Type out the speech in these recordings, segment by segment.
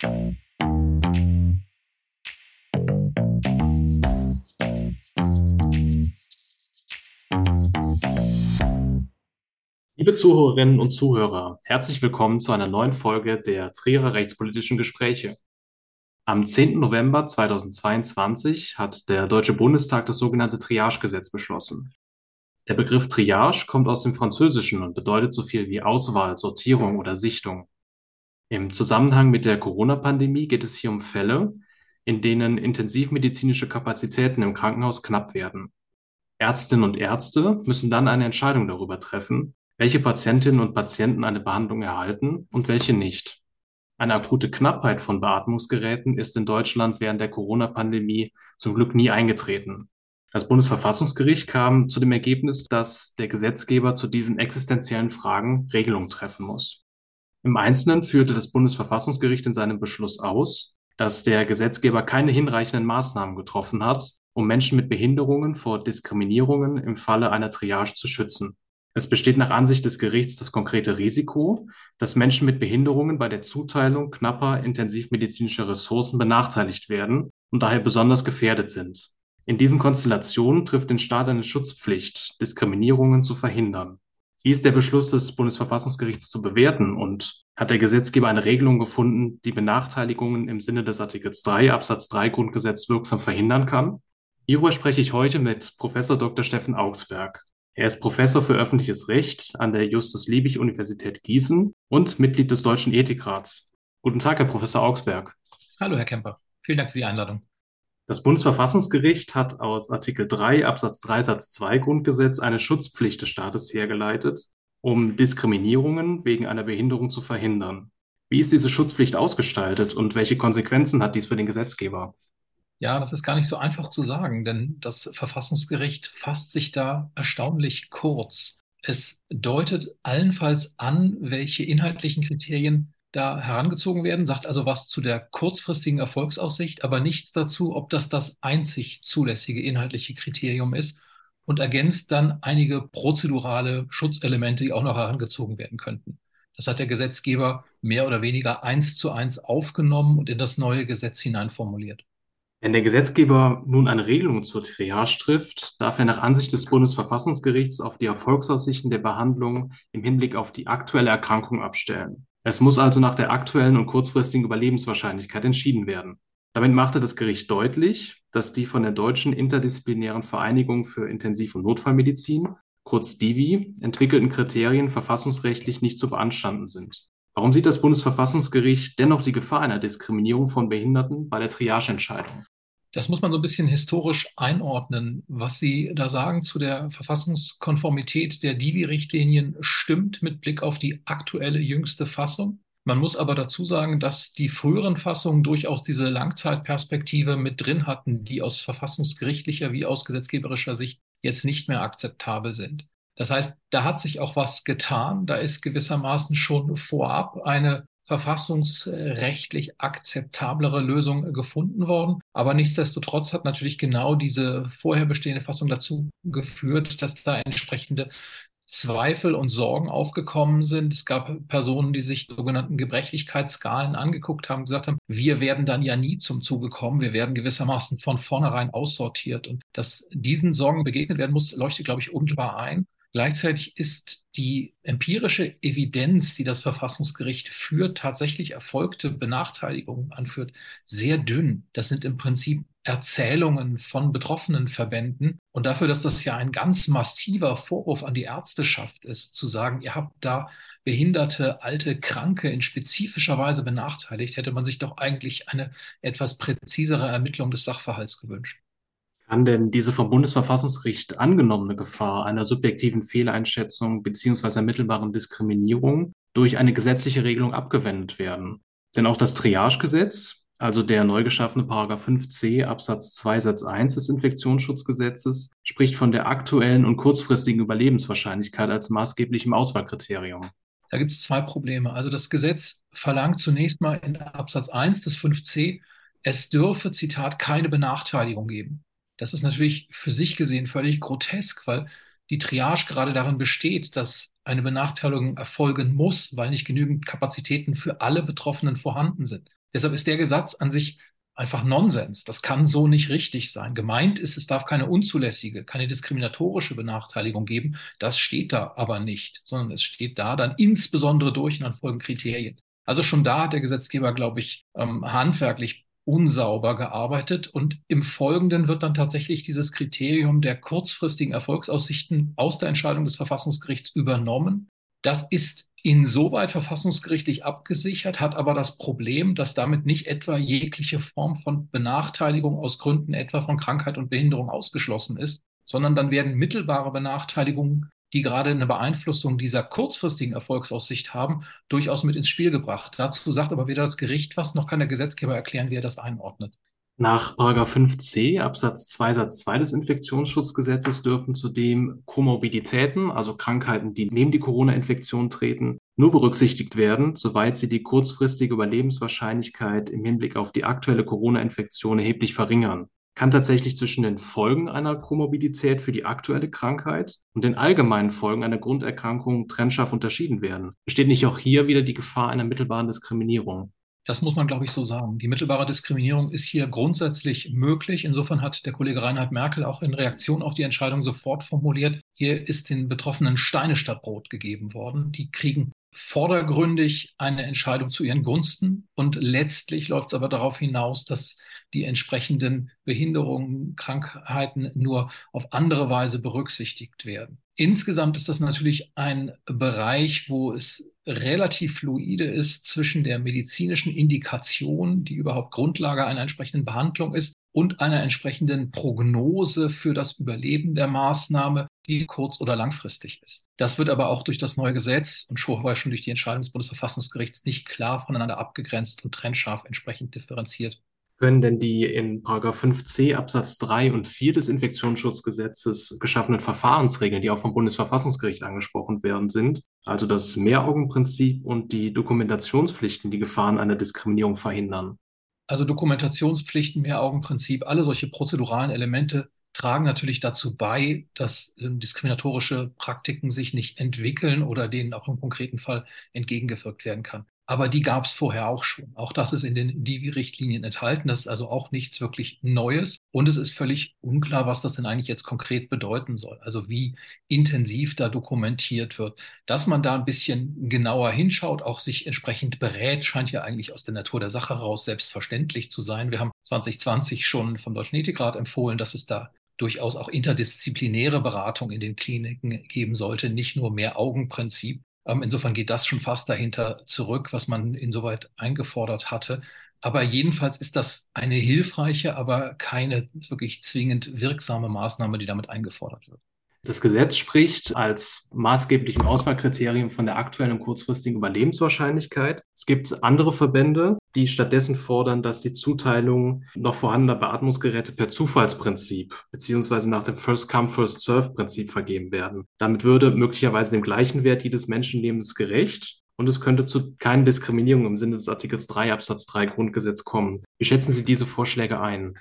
Liebe Zuhörerinnen und Zuhörer, herzlich willkommen zu einer neuen Folge der Trierer Rechtspolitischen Gespräche. Am 10. November 2022 hat der Deutsche Bundestag das sogenannte Triage-Gesetz beschlossen. Der Begriff Triage kommt aus dem Französischen und bedeutet so viel wie Auswahl, Sortierung oder Sichtung. Im Zusammenhang mit der Corona-Pandemie geht es hier um Fälle, in denen intensivmedizinische Kapazitäten im Krankenhaus knapp werden. Ärztinnen und Ärzte müssen dann eine Entscheidung darüber treffen, welche Patientinnen und Patienten eine Behandlung erhalten und welche nicht. Eine akute Knappheit von Beatmungsgeräten ist in Deutschland während der Corona-Pandemie zum Glück nie eingetreten. Das Bundesverfassungsgericht kam zu dem Ergebnis, dass der Gesetzgeber zu diesen existenziellen Fragen Regelungen treffen muss. Im Einzelnen führte das Bundesverfassungsgericht in seinem Beschluss aus, dass der Gesetzgeber keine hinreichenden Maßnahmen getroffen hat, um Menschen mit Behinderungen vor Diskriminierungen im Falle einer Triage zu schützen. Es besteht nach Ansicht des Gerichts das konkrete Risiko, dass Menschen mit Behinderungen bei der Zuteilung knapper intensivmedizinischer Ressourcen benachteiligt werden und daher besonders gefährdet sind. In diesen Konstellationen trifft den Staat eine Schutzpflicht, Diskriminierungen zu verhindern. Wie ist der Beschluss des Bundesverfassungsgerichts zu bewerten und hat der Gesetzgeber eine Regelung gefunden, die Benachteiligungen im Sinne des Artikels 3 Absatz 3 Grundgesetz wirksam verhindern kann? Hierüber spreche ich heute mit Professor Dr. Steffen Augsberg. Er ist Professor für öffentliches Recht an der Justus-Liebig-Universität Gießen und Mitglied des Deutschen Ethikrats. Guten Tag, Herr Professor Augsberg. Hallo, Herr Kemper. Vielen Dank für die Einladung. Das Bundesverfassungsgericht hat aus Artikel 3 Absatz 3 Satz 2 Grundgesetz eine Schutzpflicht des Staates hergeleitet, um Diskriminierungen wegen einer Behinderung zu verhindern. Wie ist diese Schutzpflicht ausgestaltet und welche Konsequenzen hat dies für den Gesetzgeber? Ja, das ist gar nicht so einfach zu sagen, denn das Verfassungsgericht fasst sich da erstaunlich kurz. Es deutet allenfalls an, welche inhaltlichen Kriterien da herangezogen werden, sagt also was zu der kurzfristigen Erfolgsaussicht, aber nichts dazu, ob das das einzig zulässige inhaltliche Kriterium ist und ergänzt dann einige prozedurale Schutzelemente, die auch noch herangezogen werden könnten. Das hat der Gesetzgeber mehr oder weniger eins zu eins aufgenommen und in das neue Gesetz hineinformuliert. Wenn der Gesetzgeber nun eine Regelung zur Triage trifft, darf er nach Ansicht des Bundesverfassungsgerichts auf die Erfolgsaussichten der Behandlung im Hinblick auf die aktuelle Erkrankung abstellen. Es muss also nach der aktuellen und kurzfristigen Überlebenswahrscheinlichkeit entschieden werden. Damit machte das Gericht deutlich, dass die von der Deutschen Interdisziplinären Vereinigung für Intensiv- und Notfallmedizin, kurz DIVI, entwickelten Kriterien verfassungsrechtlich nicht zu beanstanden sind. Warum sieht das Bundesverfassungsgericht dennoch die Gefahr einer Diskriminierung von Behinderten bei der Triageentscheidung? Das muss man so ein bisschen historisch einordnen. Was Sie da sagen zu der Verfassungskonformität der Divi-Richtlinien stimmt mit Blick auf die aktuelle jüngste Fassung. Man muss aber dazu sagen, dass die früheren Fassungen durchaus diese Langzeitperspektive mit drin hatten, die aus verfassungsgerichtlicher wie aus gesetzgeberischer Sicht jetzt nicht mehr akzeptabel sind. Das heißt, da hat sich auch was getan. Da ist gewissermaßen schon vorab eine verfassungsrechtlich akzeptablere Lösung gefunden worden. Aber nichtsdestotrotz hat natürlich genau diese vorher bestehende Fassung dazu geführt, dass da entsprechende Zweifel und Sorgen aufgekommen sind. Es gab Personen, die sich sogenannten Gebrechlichkeitsskalen angeguckt haben, gesagt haben, wir werden dann ja nie zum Zuge kommen. Wir werden gewissermaßen von vornherein aussortiert. Und dass diesen Sorgen begegnet werden muss, leuchtet, glaube ich, unmittelbar ein. Gleichzeitig ist die empirische Evidenz, die das Verfassungsgericht für tatsächlich erfolgte Benachteiligungen anführt, sehr dünn. Das sind im Prinzip Erzählungen von betroffenen Verbänden. Und dafür, dass das ja ein ganz massiver Vorwurf an die Ärzteschaft ist, zu sagen, ihr habt da behinderte, alte, Kranke in spezifischer Weise benachteiligt, hätte man sich doch eigentlich eine etwas präzisere Ermittlung des Sachverhalts gewünscht. Kann denn diese vom Bundesverfassungsgericht angenommene Gefahr einer subjektiven Fehleinschätzung beziehungsweise ermittelbaren Diskriminierung durch eine gesetzliche Regelung abgewendet werden? Denn auch das Triagegesetz, also der neu geschaffene Paragraph 5c Absatz 2 Satz 1 des Infektionsschutzgesetzes, spricht von der aktuellen und kurzfristigen Überlebenswahrscheinlichkeit als maßgeblichem Auswahlkriterium. Da gibt es zwei Probleme. Also das Gesetz verlangt zunächst mal in Absatz 1 des 5c, es dürfe, Zitat, keine Benachteiligung geben. Das ist natürlich für sich gesehen völlig grotesk, weil die Triage gerade darin besteht, dass eine Benachteiligung erfolgen muss, weil nicht genügend Kapazitäten für alle Betroffenen vorhanden sind. Deshalb ist der Gesetz an sich einfach Nonsens. Das kann so nicht richtig sein. Gemeint ist, es darf keine unzulässige, keine diskriminatorische Benachteiligung geben. Das steht da aber nicht, sondern es steht da dann insbesondere durch und dann folgen Kriterien. Also schon da hat der Gesetzgeber, glaube ich, ähm, handwerklich unsauber gearbeitet und im Folgenden wird dann tatsächlich dieses Kriterium der kurzfristigen Erfolgsaussichten aus der Entscheidung des Verfassungsgerichts übernommen. Das ist insoweit verfassungsgerichtlich abgesichert, hat aber das Problem, dass damit nicht etwa jegliche Form von Benachteiligung aus Gründen etwa von Krankheit und Behinderung ausgeschlossen ist, sondern dann werden mittelbare Benachteiligungen die gerade eine Beeinflussung dieser kurzfristigen Erfolgsaussicht haben, durchaus mit ins Spiel gebracht. Dazu sagt aber weder das Gericht was, noch kann der Gesetzgeber erklären, wie er das einordnet. Nach 5c Absatz 2 Satz 2 des Infektionsschutzgesetzes dürfen zudem Komorbiditäten, also Krankheiten, die neben die Corona-Infektion treten, nur berücksichtigt werden, soweit sie die kurzfristige Überlebenswahrscheinlichkeit im Hinblick auf die aktuelle Corona-Infektion erheblich verringern kann tatsächlich zwischen den Folgen einer Komorbidität für die aktuelle Krankheit und den allgemeinen Folgen einer Grunderkrankung trennscharf unterschieden werden. Besteht nicht auch hier wieder die Gefahr einer mittelbaren Diskriminierung? Das muss man, glaube ich, so sagen. Die mittelbare Diskriminierung ist hier grundsätzlich möglich. Insofern hat der Kollege Reinhard Merkel auch in Reaktion auf die Entscheidung sofort formuliert, hier ist den Betroffenen Steine statt Brot gegeben worden. Die kriegen vordergründig eine Entscheidung zu ihren Gunsten und letztlich läuft es aber darauf hinaus, dass die entsprechenden Behinderungen, Krankheiten nur auf andere Weise berücksichtigt werden. Insgesamt ist das natürlich ein Bereich, wo es relativ fluide ist zwischen der medizinischen Indikation, die überhaupt Grundlage einer entsprechenden Behandlung ist, und einer entsprechenden Prognose für das Überleben der Maßnahme, die kurz- oder langfristig ist. Das wird aber auch durch das neue Gesetz und vorher schon durch die Entscheidung des Bundesverfassungsgerichts nicht klar voneinander abgegrenzt und trennscharf entsprechend differenziert können denn die in 5c Absatz 3 und 4 des Infektionsschutzgesetzes geschaffenen Verfahrensregeln, die auch vom Bundesverfassungsgericht angesprochen werden sind, also das Mehraugenprinzip und die Dokumentationspflichten, die Gefahren einer Diskriminierung verhindern? Also Dokumentationspflichten, Mehraugenprinzip, alle solche prozeduralen Elemente tragen natürlich dazu bei, dass äh, diskriminatorische Praktiken sich nicht entwickeln oder denen auch im konkreten Fall entgegengewirkt werden kann. Aber die gab es vorher auch schon. Auch das ist in den Divi-Richtlinien enthalten. Das ist also auch nichts wirklich Neues. Und es ist völlig unklar, was das denn eigentlich jetzt konkret bedeuten soll. Also wie intensiv da dokumentiert wird. Dass man da ein bisschen genauer hinschaut, auch sich entsprechend berät, scheint ja eigentlich aus der Natur der Sache heraus selbstverständlich zu sein. Wir haben 2020 schon vom Deutschen Ethikrat empfohlen, dass es da durchaus auch interdisziplinäre Beratung in den Kliniken geben sollte, nicht nur mehr Augenprinzip. Insofern geht das schon fast dahinter zurück, was man insoweit eingefordert hatte. Aber jedenfalls ist das eine hilfreiche, aber keine wirklich zwingend wirksame Maßnahme, die damit eingefordert wird. Das Gesetz spricht als maßgeblichen Auswahlkriterium von der aktuellen und kurzfristigen Überlebenswahrscheinlichkeit. Es gibt andere Verbände, die stattdessen fordern, dass die Zuteilung noch vorhandener Beatmungsgeräte per Zufallsprinzip beziehungsweise nach dem First-Come, First-Serve-Prinzip vergeben werden. Damit würde möglicherweise dem gleichen Wert jedes Menschenlebens gerecht und es könnte zu keinen Diskriminierungen im Sinne des Artikels 3 Absatz 3 Grundgesetz kommen. Wie schätzen Sie diese Vorschläge ein?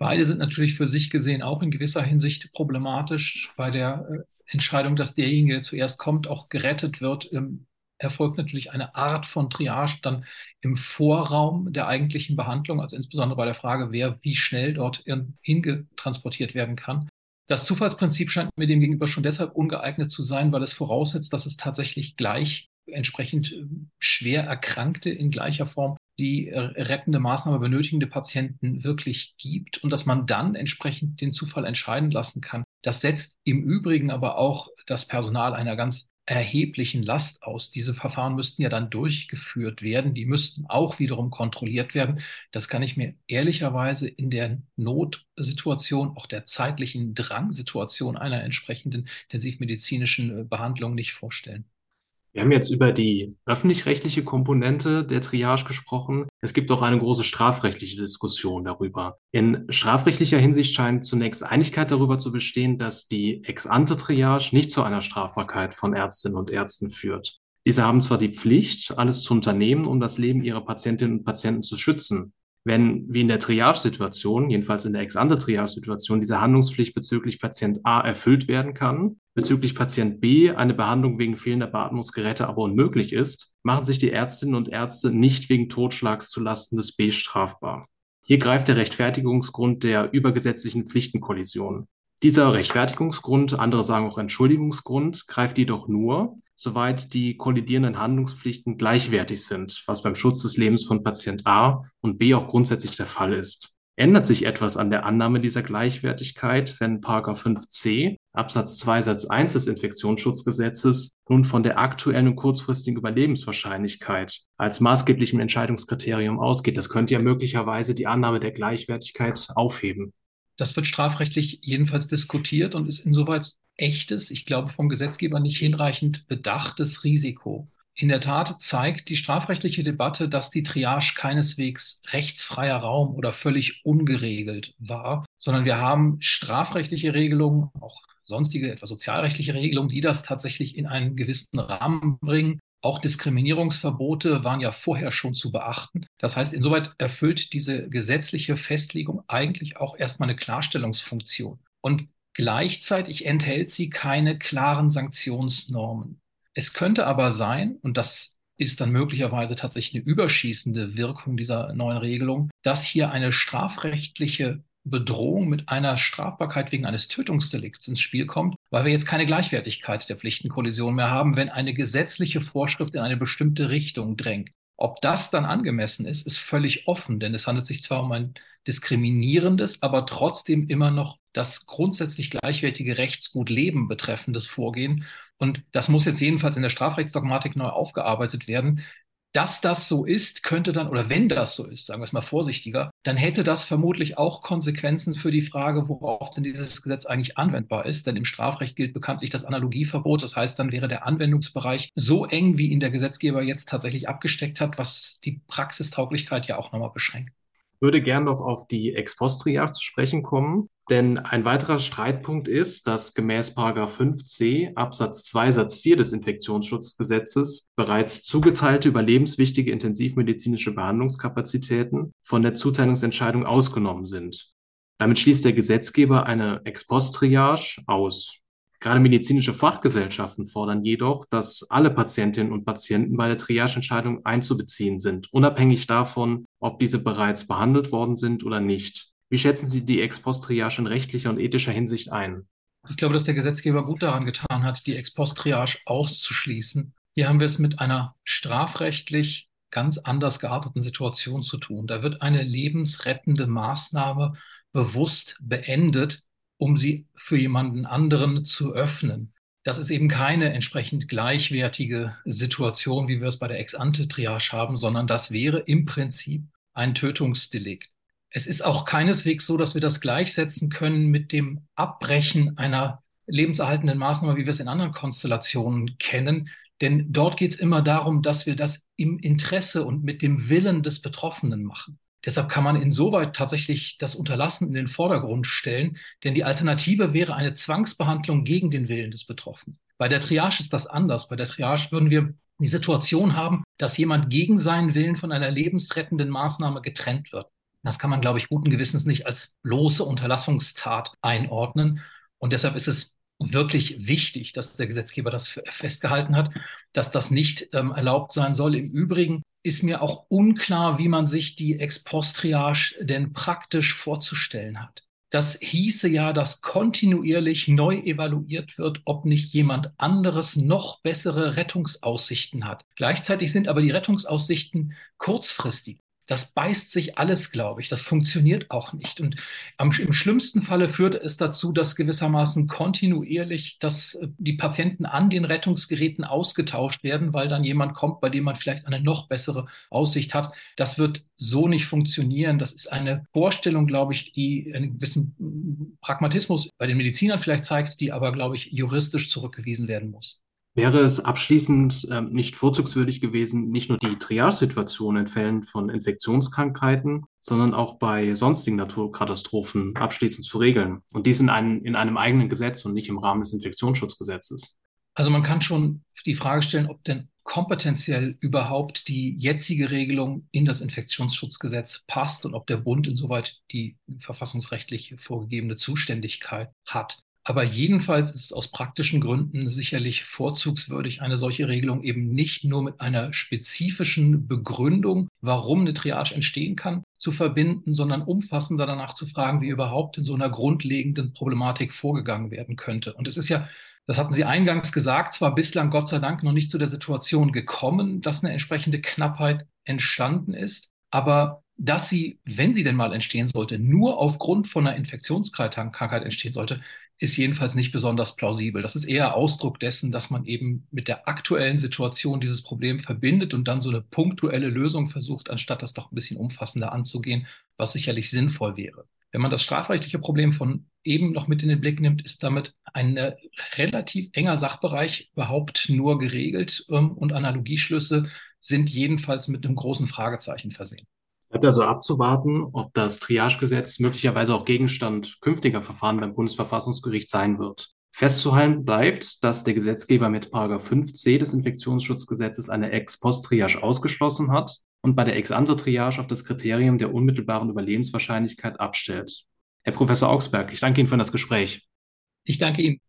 Beide sind natürlich für sich gesehen auch in gewisser Hinsicht problematisch. Bei der äh, Entscheidung, dass derjenige, der zuerst kommt, auch gerettet wird, ähm, erfolgt natürlich eine Art von Triage dann im Vorraum der eigentlichen Behandlung, also insbesondere bei der Frage, wer wie schnell dort hingetransportiert werden kann. Das Zufallsprinzip scheint mir demgegenüber schon deshalb ungeeignet zu sein, weil es voraussetzt, dass es tatsächlich gleich entsprechend äh, schwer Erkrankte in gleicher Form die äh, rettende Maßnahme benötigende Patienten wirklich gibt und dass man dann entsprechend den Zufall entscheiden lassen kann. Das setzt im Übrigen aber auch das Personal einer ganz erheblichen Last aus. Diese Verfahren müssten ja dann durchgeführt werden. Die müssten auch wiederum kontrolliert werden. Das kann ich mir ehrlicherweise in der Notsituation, auch der zeitlichen Drangsituation einer entsprechenden intensivmedizinischen äh, Behandlung nicht vorstellen. Wir haben jetzt über die öffentlich-rechtliche Komponente der Triage gesprochen. Es gibt auch eine große strafrechtliche Diskussion darüber. In strafrechtlicher Hinsicht scheint zunächst Einigkeit darüber zu bestehen, dass die Ex-ante-Triage nicht zu einer Strafbarkeit von Ärztinnen und Ärzten führt. Diese haben zwar die Pflicht, alles zu unternehmen, um das Leben ihrer Patientinnen und Patienten zu schützen. Wenn, wie in der Triage-Situation, jedenfalls in der Ex-ante-Triage-Situation, diese Handlungspflicht bezüglich Patient A erfüllt werden kann, bezüglich Patient B eine Behandlung wegen fehlender Beatmungsgeräte aber unmöglich ist, machen sich die Ärztinnen und Ärzte nicht wegen Totschlags zulasten des B strafbar. Hier greift der Rechtfertigungsgrund der übergesetzlichen Pflichtenkollision. Dieser Rechtfertigungsgrund, andere sagen auch Entschuldigungsgrund, greift jedoch nur, soweit die kollidierenden Handlungspflichten gleichwertig sind, was beim Schutz des Lebens von Patient A und B auch grundsätzlich der Fall ist. Ändert sich etwas an der Annahme dieser Gleichwertigkeit, wenn 5c Absatz 2 Satz 1 des Infektionsschutzgesetzes nun von der aktuellen und kurzfristigen Überlebenswahrscheinlichkeit als maßgeblichem Entscheidungskriterium ausgeht? Das könnte ja möglicherweise die Annahme der Gleichwertigkeit aufheben. Das wird strafrechtlich jedenfalls diskutiert und ist insoweit echtes, ich glaube vom Gesetzgeber nicht hinreichend bedachtes Risiko. In der Tat zeigt die strafrechtliche Debatte, dass die Triage keineswegs rechtsfreier Raum oder völlig ungeregelt war, sondern wir haben strafrechtliche Regelungen, auch sonstige, etwa sozialrechtliche Regelungen, die das tatsächlich in einen gewissen Rahmen bringen. Auch Diskriminierungsverbote waren ja vorher schon zu beachten. Das heißt, insoweit erfüllt diese gesetzliche Festlegung eigentlich auch erstmal eine Klarstellungsfunktion. Und gleichzeitig enthält sie keine klaren Sanktionsnormen. Es könnte aber sein, und das ist dann möglicherweise tatsächlich eine überschießende Wirkung dieser neuen Regelung, dass hier eine strafrechtliche Bedrohung mit einer Strafbarkeit wegen eines Tötungsdelikts ins Spiel kommt, weil wir jetzt keine Gleichwertigkeit der Pflichtenkollision mehr haben, wenn eine gesetzliche Vorschrift in eine bestimmte Richtung drängt. Ob das dann angemessen ist, ist völlig offen, denn es handelt sich zwar um ein diskriminierendes, aber trotzdem immer noch das grundsätzlich gleichwertige Rechtsgut Leben betreffendes Vorgehen. Und das muss jetzt jedenfalls in der Strafrechtsdogmatik neu aufgearbeitet werden dass das so ist, könnte dann, oder wenn das so ist, sagen wir es mal vorsichtiger, dann hätte das vermutlich auch Konsequenzen für die Frage, worauf denn dieses Gesetz eigentlich anwendbar ist. Denn im Strafrecht gilt bekanntlich das Analogieverbot. Das heißt, dann wäre der Anwendungsbereich so eng, wie ihn der Gesetzgeber jetzt tatsächlich abgesteckt hat, was die Praxistauglichkeit ja auch nochmal beschränkt würde gern noch auf die Ex-Post-Triage zu sprechen kommen, denn ein weiterer Streitpunkt ist, dass gemäß 5c Absatz 2 Satz 4 des Infektionsschutzgesetzes bereits zugeteilte überlebenswichtige intensivmedizinische Behandlungskapazitäten von der Zuteilungsentscheidung ausgenommen sind. Damit schließt der Gesetzgeber eine Ex-Post-Triage aus. Gerade medizinische Fachgesellschaften fordern jedoch, dass alle Patientinnen und Patienten bei der Triageentscheidung einzubeziehen sind, unabhängig davon, ob diese bereits behandelt worden sind oder nicht. Wie schätzen Sie die Ex-Post-Triage in rechtlicher und ethischer Hinsicht ein? Ich glaube, dass der Gesetzgeber gut daran getan hat, die Ex-Post-Triage auszuschließen. Hier haben wir es mit einer strafrechtlich ganz anders gearteten Situation zu tun. Da wird eine lebensrettende Maßnahme bewusst beendet, um sie für jemanden anderen zu öffnen. Das ist eben keine entsprechend gleichwertige Situation, wie wir es bei der Ex-ante-Triage haben, sondern das wäre im Prinzip ein Tötungsdelikt. Es ist auch keineswegs so, dass wir das gleichsetzen können mit dem Abbrechen einer lebenserhaltenden Maßnahme, wie wir es in anderen Konstellationen kennen. Denn dort geht es immer darum, dass wir das im Interesse und mit dem Willen des Betroffenen machen. Deshalb kann man insoweit tatsächlich das Unterlassen in den Vordergrund stellen, denn die Alternative wäre eine Zwangsbehandlung gegen den Willen des Betroffenen. Bei der Triage ist das anders. Bei der Triage würden wir die Situation haben, dass jemand gegen seinen Willen von einer lebensrettenden Maßnahme getrennt wird. Das kann man, glaube ich, guten Gewissens nicht als bloße Unterlassungstat einordnen. Und deshalb ist es wirklich wichtig, dass der Gesetzgeber das festgehalten hat, dass das nicht ähm, erlaubt sein soll. Im Übrigen ist mir auch unklar, wie man sich die Ex-Post-Triage denn praktisch vorzustellen hat. Das hieße ja, dass kontinuierlich neu evaluiert wird, ob nicht jemand anderes noch bessere Rettungsaussichten hat. Gleichzeitig sind aber die Rettungsaussichten kurzfristig das beißt sich alles, glaube ich. Das funktioniert auch nicht. Und am, im schlimmsten Falle führt es dazu, dass gewissermaßen kontinuierlich dass äh, die Patienten an den Rettungsgeräten ausgetauscht werden, weil dann jemand kommt, bei dem man vielleicht eine noch bessere Aussicht hat. Das wird so nicht funktionieren. Das ist eine Vorstellung, glaube ich, die einen gewissen Pragmatismus bei den Medizinern vielleicht zeigt, die aber, glaube ich, juristisch zurückgewiesen werden muss. Wäre es abschließend äh, nicht vorzugswürdig gewesen, nicht nur die Triage-Situation in Fällen von Infektionskrankheiten, sondern auch bei sonstigen Naturkatastrophen abschließend zu regeln und dies in einem, in einem eigenen Gesetz und nicht im Rahmen des Infektionsschutzgesetzes? Also man kann schon die Frage stellen, ob denn kompetenziell überhaupt die jetzige Regelung in das Infektionsschutzgesetz passt und ob der Bund insoweit die verfassungsrechtlich vorgegebene Zuständigkeit hat. Aber jedenfalls ist es aus praktischen Gründen sicherlich vorzugswürdig, eine solche Regelung eben nicht nur mit einer spezifischen Begründung, warum eine Triage entstehen kann, zu verbinden, sondern umfassender danach zu fragen, wie überhaupt in so einer grundlegenden Problematik vorgegangen werden könnte. Und es ist ja das hatten Sie eingangs gesagt, zwar bislang Gott sei Dank noch nicht zu der Situation gekommen, dass eine entsprechende Knappheit entstanden ist, aber dass sie, wenn sie denn mal entstehen sollte, nur aufgrund von einer Infektionskrankheit entstehen sollte, ist jedenfalls nicht besonders plausibel. Das ist eher Ausdruck dessen, dass man eben mit der aktuellen Situation dieses Problem verbindet und dann so eine punktuelle Lösung versucht, anstatt das doch ein bisschen umfassender anzugehen, was sicherlich sinnvoll wäre. Wenn man das strafrechtliche Problem von eben noch mit in den Blick nimmt, ist damit ein äh, relativ enger Sachbereich überhaupt nur geregelt ähm, und Analogieschlüsse sind jedenfalls mit einem großen Fragezeichen versehen. Bleibt also abzuwarten, ob das Triagegesetz möglicherweise auch Gegenstand künftiger Verfahren beim Bundesverfassungsgericht sein wird. Festzuhalten bleibt, dass der Gesetzgeber mit 5c des Infektionsschutzgesetzes eine Ex-Post-Triage ausgeschlossen hat und bei der Ex-ante-Triage auf das Kriterium der unmittelbaren Überlebenswahrscheinlichkeit abstellt. Herr Professor Augsberg, ich danke Ihnen für das Gespräch. Ich danke Ihnen.